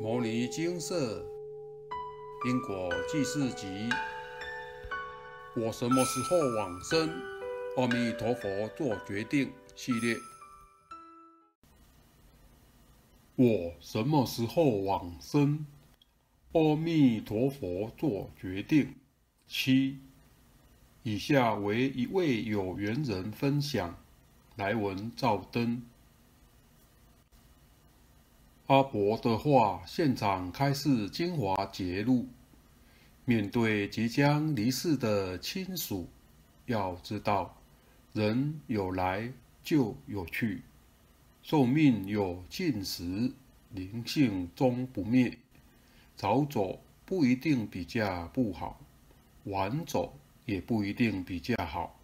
牟尼精舍因果记事集，我什么时候往生？阿弥陀佛做决定系列。我什么时候往生？阿弥陀佛做决定。七，以下为一位有缘人分享，来文照灯。阿伯的话，现场开示精华节录。面对即将离世的亲属，要知道，人有来就有去，寿命有尽时，灵性终不灭。早走不一定比较不好，晚走也不一定比较好。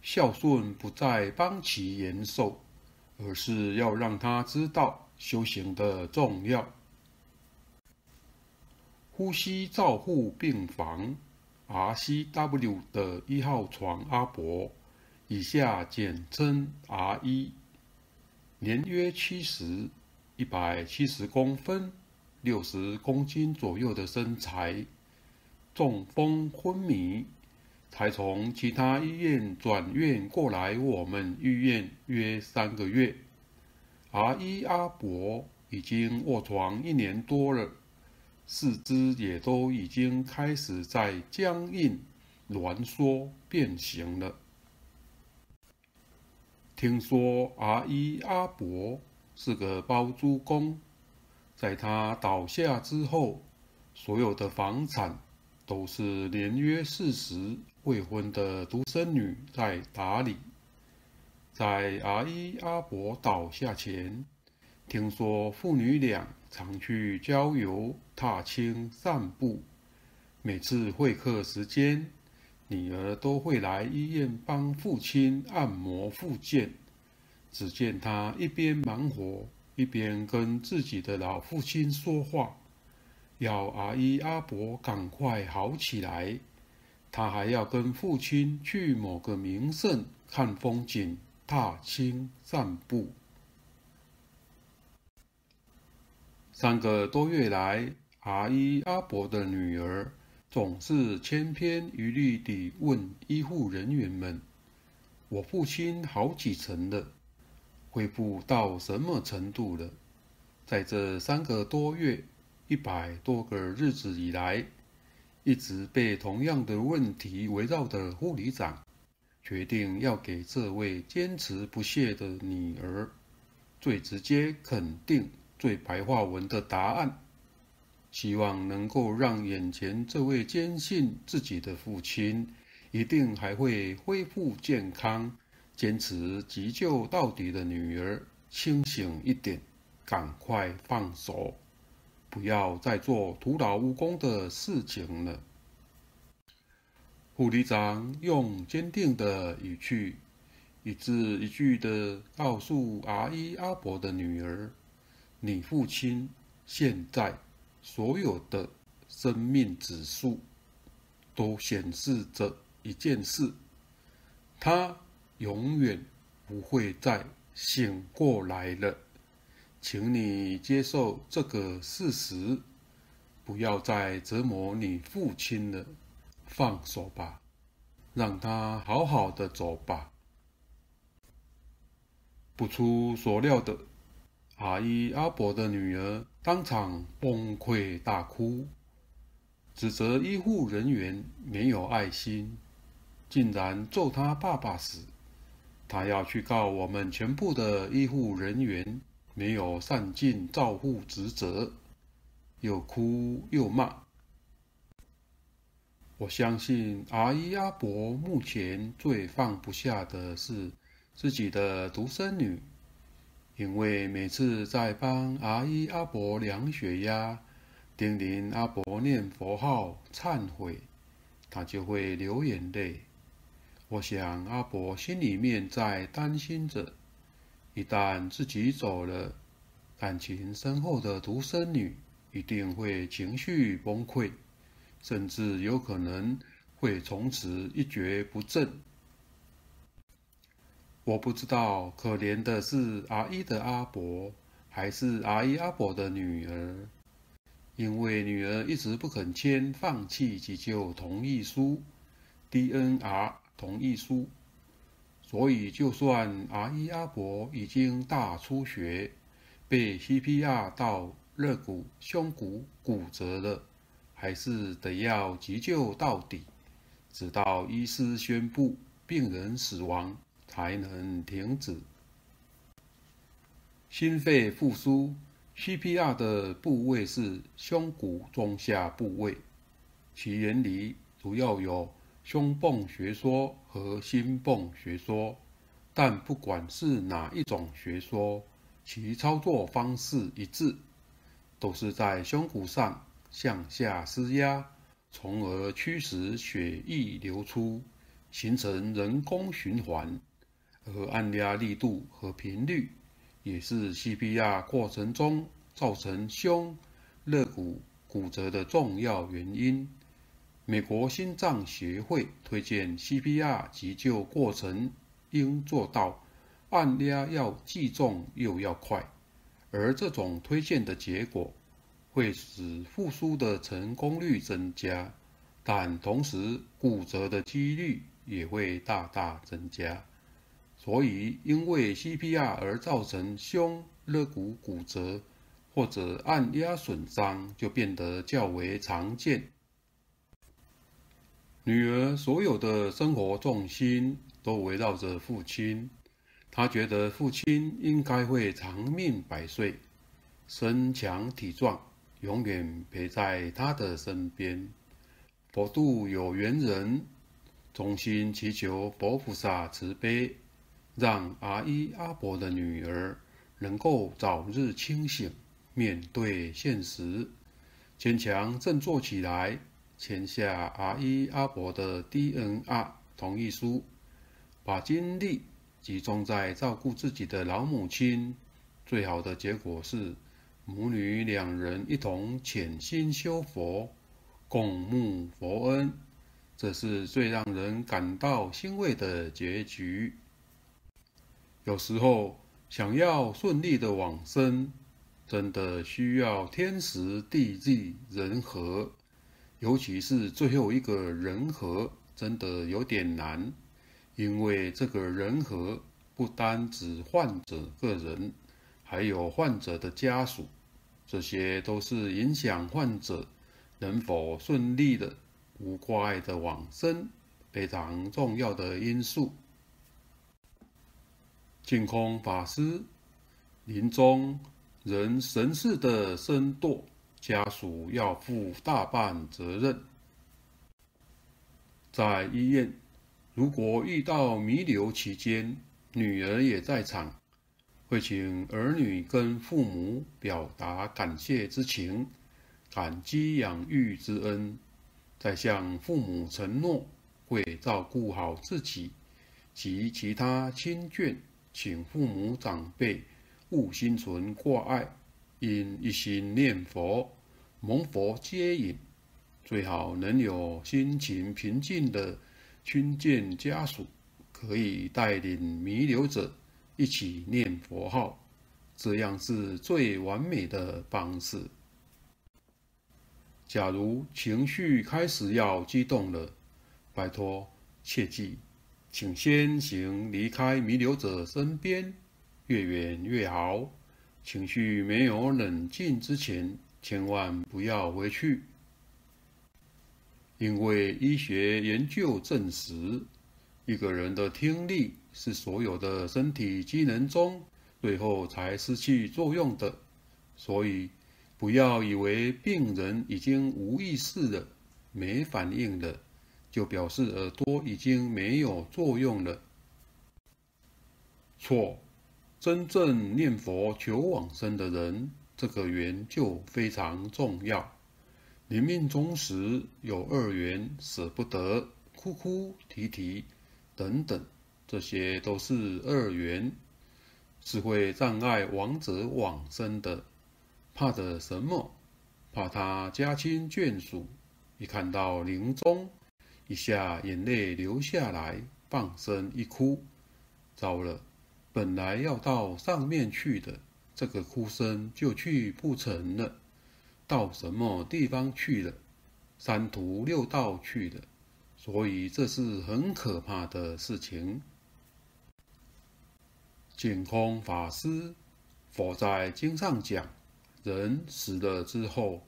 孝顺不在帮其延寿，而是要让他知道。修行的重要。呼吸照护病房 （RCW） 的一号床阿伯，以下简称 R 一，年约七十，一百七十公分，六十公斤左右的身材，中风昏迷，才从其他医院转院过来我们医院约三个月。阿一阿伯已经卧床一年多了，四肢也都已经开始在僵硬、挛缩、变形了。听说阿一阿伯是个包租公，在他倒下之后，所有的房产都是年约四十、未婚的独生女在打理。在阿依阿伯倒下前，听说父女俩常去郊游、踏青、散步。每次会客时间，女儿都会来医院帮父亲按摩复健。只见她一边忙活，一边跟自己的老父亲说话，要阿依阿伯赶快好起来。她还要跟父亲去某个名胜看风景。踏青散步，三个多月来，阿一阿伯的女儿总是千篇一律地问医护人员们：“我父亲好几成了，恢复到什么程度了？”在这三个多月、一百多个日子以来，一直被同样的问题围绕的护理长。决定要给这位坚持不懈的女儿最直接、肯定、最白话文的答案，希望能够让眼前这位坚信自己的父亲一定还会恢复健康、坚持急救到底的女儿清醒一点，赶快放手，不要再做徒劳无功的事情了。护理长用坚定的语气，一字一句的告诉阿一阿伯的女儿：“你父亲现在所有的生命指数都显示着一件事，他永远不会再醒过来了，请你接受这个事实，不要再折磨你父亲了。”放手吧，让他好好的走吧。不出所料的，阿依阿伯的女儿当场崩溃大哭，指责医护人员没有爱心，竟然揍他爸爸死，他要去告我们全部的医护人员没有善尽照护职责，又哭又骂。我相信阿依阿伯目前最放不下的是自己的独生女，因为每次在帮阿依阿伯量血压、叮咛阿伯念佛号、忏悔，他就会流眼泪。我想阿伯心里面在担心着，一旦自己走了，感情深厚的独生女一定会情绪崩溃。甚至有可能会从此一蹶不振。我不知道可怜的是阿一的阿伯，还是阿一阿伯的女儿。因为女儿一直不肯签放弃急救同意书 （DNR 同意书），所以就算阿一阿伯已经大出血，被 CPR 到肋骨、胸骨骨折了，还是得要急救到底，直到医师宣布病人死亡才能停止。心肺复苏 CPR 的部位是胸骨中下部位，其原理主要有胸泵学说和心泵学说，但不管是哪一种学说，其操作方式一致，都是在胸骨上向下施压，从而驱使血液流出，形成人工循环，而按压力度和频率。也是 CPR 过程中造成胸肋骨骨折的重要原因。美国心脏协会推荐 CPR 急救过程应做到按压要既重又要快，而这种推荐的结果会使复苏的成功率增加，但同时骨折的几率也会大大增加。所以，因为 CPR 而造成胸肋骨骨折或者按压损伤，就变得较为常见。女儿所有的生活重心都围绕着父亲，她觉得父亲应该会长命百岁，身强体壮，永远陪在他的身边。佛度有缘人，衷心祈求佛菩萨慈悲。让阿依阿伯的女儿能够早日清醒，面对现实，坚强振作起来，签下阿依阿伯的 DNR 同意书，把精力集中在照顾自己的老母亲。最好的结果是母女两人一同潜心修佛，共沐佛恩，这是最让人感到欣慰的结局。有时候想要顺利的往生，真的需要天时地利人和，尤其是最后一个人和，真的有点难，因为这个人和不单指患者个人，还有患者的家属，这些都是影响患者能否顺利的无挂碍的往生非常重要的因素。净空法师临终仍神似的身堕，家属要负大半责任。在医院，如果遇到弥留期间，女儿也在场，会请儿女跟父母表达感谢之情，感激养育之恩，再向父母承诺会照顾好自己及其他亲眷。请父母长辈勿心存挂碍，应一心念佛，蒙佛接引。最好能有心情平静的亲眷家属，可以带领弥留者一起念佛号，这样是最完美的方式。假如情绪开始要激动了，拜托切记。请先行离开弥留者身边，越远越好。情绪没有冷静之前，千万不要回去。因为医学研究证实，一个人的听力是所有的身体机能中最后才失去作用的，所以不要以为病人已经无意识了，没反应了。就表示耳朵已经没有作用了。错，真正念佛求往生的人，这个缘就非常重要。临命终时有二缘，舍不得，哭哭啼啼等等，这些都是二缘，是会障碍亡者往生的。怕的什么？怕他家亲眷属一看到临终。一下眼泪流下来，放声一哭，糟了！本来要到上面去的，这个哭声就去不成了。到什么地方去了，三途六道去了，所以这是很可怕的事情。净空法师佛在经上讲，人死了之后，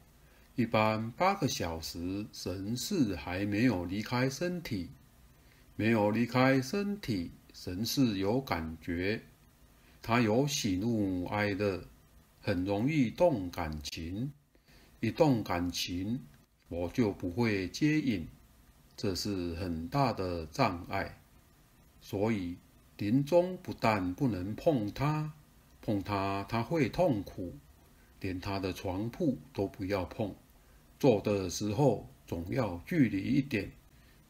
一般八个小时神识还没有离开身体，没有离开身体，神识有感觉，他有喜怒哀乐，很容易动感情，一动感情，我就不会接引，这是很大的障碍，所以。临终不但不能碰他，碰他他会痛苦，连他的床铺都不要碰。坐的时候总要距离一点，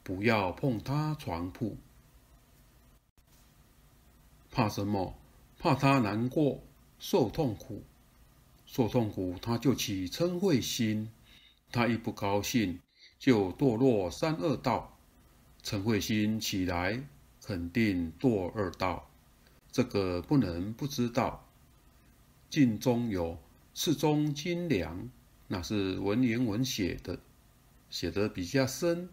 不要碰他床铺。怕什么？怕他难过、受痛苦。受痛苦他就起嗔恚心，他一不高兴就堕落三恶道。嗔恚心起来。肯定堕二道，这个不能不知道。经中有次中精良，那是文言文写的，写得比较深。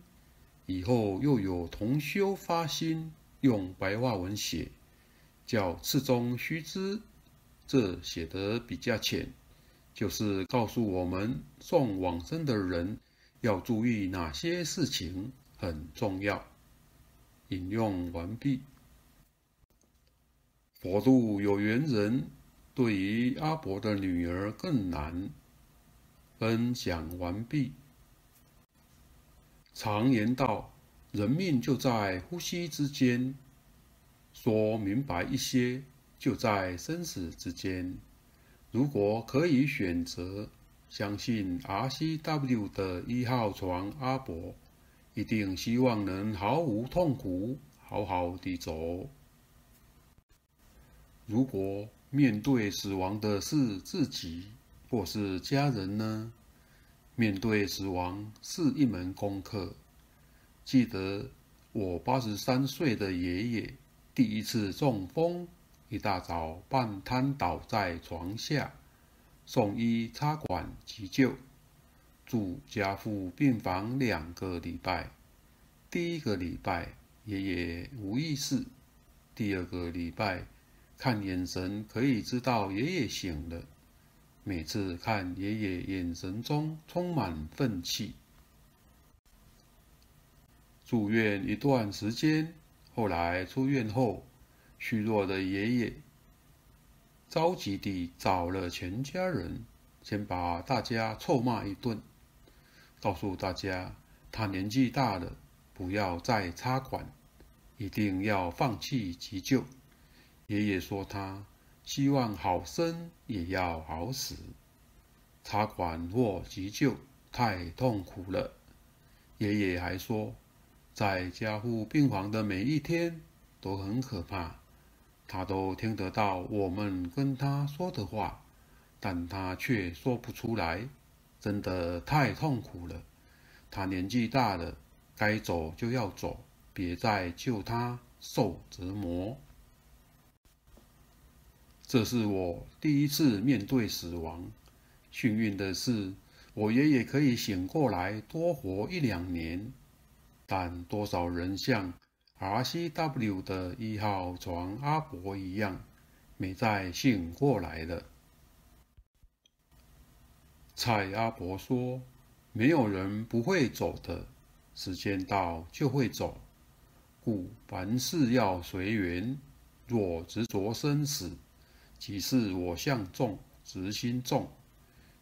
以后又有同修发心用白话文写，叫次中须知，这写得比较浅，就是告诉我们送往生的人要注意哪些事情很重要。引用完毕。佛度有缘人，对于阿伯的女儿更难。分享完毕。常言道，人命就在呼吸之间。说明白一些，就在生死之间。如果可以选择，相信 RCW 的一号床阿伯。一定希望能毫无痛苦，好好的走。如果面对死亡的是自己或是家人呢？面对死亡是一门功课。记得我八十三岁的爷爷第一次中风，一大早半瘫倒在床下，送医插管急救。住家父病房两个礼拜，第一个礼拜爷爷无意识，第二个礼拜看眼神可以知道爷爷醒了。每次看爷爷眼神中充满愤气。住院一段时间，后来出院后，虚弱的爷爷着急地找了全家人，先把大家臭骂一顿。告诉大家，他年纪大了，不要再插管，一定要放弃急救。爷爷说他希望好生也要好死，插管或急救太痛苦了。爷爷还说，在加护病房的每一天都很可怕，他都听得到我们跟他说的话，但他却说不出来。真的太痛苦了，他年纪大了，该走就要走，别再救他受折磨。这是我第一次面对死亡，幸运的是，我爷爷可以醒过来多活一两年，但多少人像 RCW 的一号床阿伯一样，没再醒过来了。蔡阿伯说：“没有人不会走的，时间到就会走。故凡事要随缘。若执着生死，即是我相重，执心重。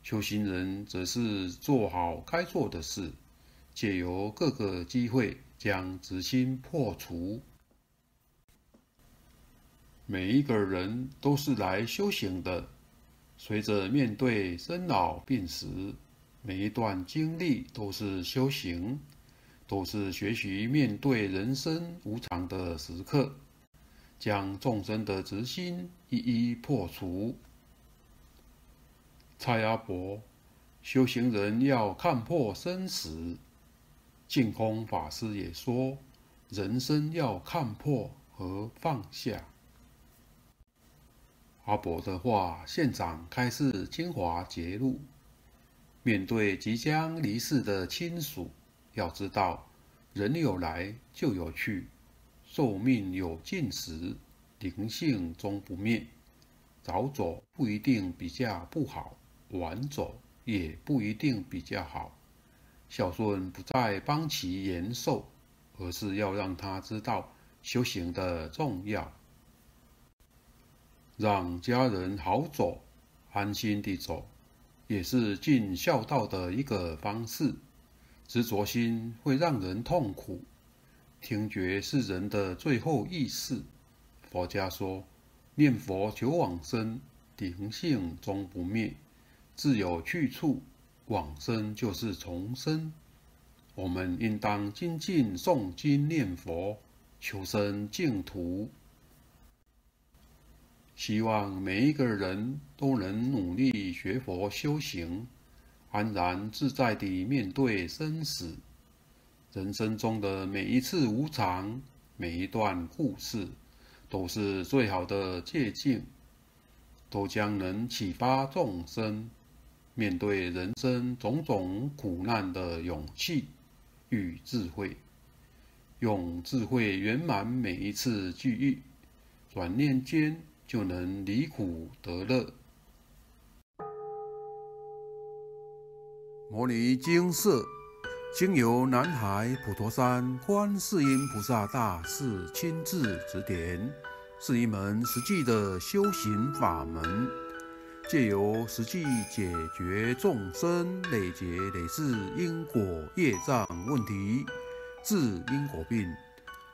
修行人则是做好该做的事，借由各个机会将执心破除。每一个人都是来修行的。”随着面对生老病死，每一段经历都是修行，都是学习面对人生无常的时刻，将众生的执心一一破除。蔡阿伯，修行人要看破生死。净空法师也说，人生要看破和放下。阿伯的话，现场开始精华节录。面对即将离世的亲属，要知道，人有来就有去，寿命有尽时，灵性终不灭。早走不一定比较不好，晚走也不一定比较好。孝顺不再帮其延寿，而是要让他知道修行的重要，让家人好走，安心地走，也是尽孝道的一个方式。执着心会让人痛苦。听觉是人的最后意识。佛家说，念佛求往生，灵性终不灭，自有去处。往生就是重生，我们应当精进诵经念佛，求生净土。希望每一个人都能努力学佛修行，安然自在地面对生死。人生中的每一次无常，每一段故事，都是最好的借鉴，都将能启发众生。面对人生种种苦难的勇气与智慧，用智慧圆满每一次际遇，转念间就能离苦得乐。摩尼精舍经由南海普陀山观世音菩萨大士亲自指点，是一门实际的修行法门。借由实际解决众生累劫累世因果业障问题，治因果病，